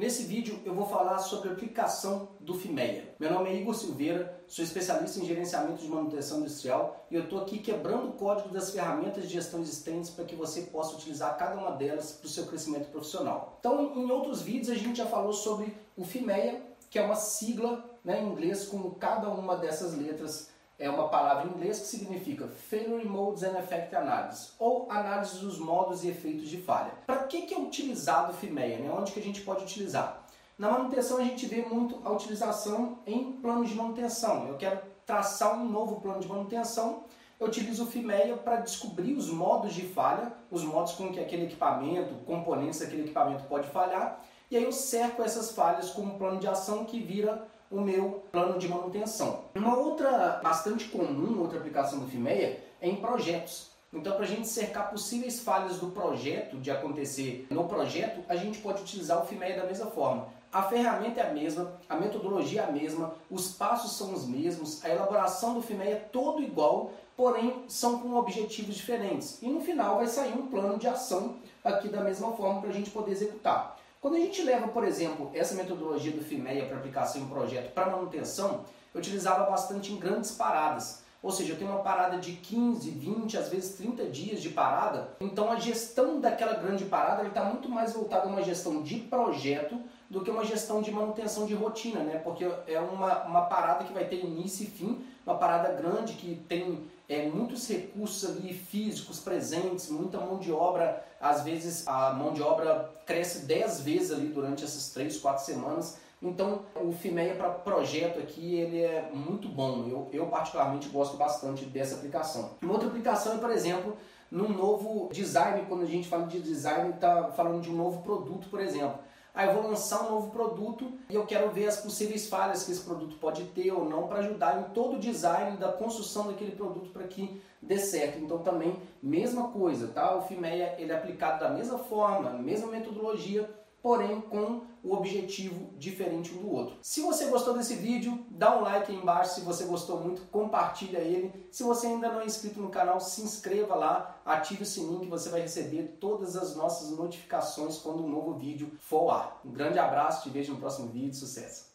Nesse vídeo eu vou falar sobre a aplicação do FIMEA. Meu nome é Igor Silveira, sou especialista em gerenciamento de manutenção industrial e eu estou aqui quebrando o código das ferramentas de gestão existentes para que você possa utilizar cada uma delas para o seu crescimento profissional. Então, em outros vídeos a gente já falou sobre o FIMEA, que é uma sigla né, em inglês com cada uma dessas letras é uma palavra em inglês que significa Failure Modes and Effect Analysis, ou análise dos modos e efeitos de falha. Para que, que é utilizado o FIMEA? Né? Onde que a gente pode utilizar? Na manutenção a gente vê muito a utilização em planos de manutenção. Eu quero traçar um novo plano de manutenção, eu utilizo o FIMEA para descobrir os modos de falha, os modos com que aquele equipamento, componentes daquele equipamento pode falhar, e aí eu cerco essas falhas com um plano de ação que vira o meu plano de manutenção. Uma outra bastante comum, outra aplicação do FIMEA é em projetos. Então, para a gente cercar possíveis falhas do projeto, de acontecer no projeto, a gente pode utilizar o FIMEA da mesma forma. A ferramenta é a mesma, a metodologia é a mesma, os passos são os mesmos, a elaboração do FIMEA é todo igual, porém são com objetivos diferentes. E no final vai sair um plano de ação aqui da mesma forma para a gente poder executar. Quando a gente leva, por exemplo, essa metodologia do FIMEA para aplicação em projeto para manutenção, eu utilizava bastante em grandes paradas. Ou seja, eu tenho uma parada de 15, 20, às vezes 30 dias de parada. Então a gestão daquela grande parada está muito mais voltada a uma gestão de projeto do que uma gestão de manutenção de rotina, né? Porque é uma, uma parada que vai ter início e fim, uma parada grande que tem é, muitos recursos ali físicos presentes, muita mão de obra. Às vezes a mão de obra cresce 10 vezes ali durante essas 3, 4 semanas. Então o FIMEA para projeto aqui ele é muito bom. Eu, eu particularmente gosto bastante dessa aplicação. Uma outra aplicação é, por exemplo, num novo design, quando a gente fala de design, está falando de um novo produto, por exemplo. Aí eu vou lançar um novo produto e eu quero ver as possíveis falhas que esse produto pode ter ou não para ajudar em todo o design da construção daquele produto para que dê certo. Então também mesma coisa, tá? O FIMEA ele é aplicado da mesma forma, mesma metodologia porém com o objetivo diferente um do outro. Se você gostou desse vídeo, dá um like aí embaixo, se você gostou muito, compartilha ele. Se você ainda não é inscrito no canal, se inscreva lá, ative o sininho que você vai receber todas as nossas notificações quando um novo vídeo for ar. Um grande abraço, te vejo no próximo vídeo, sucesso!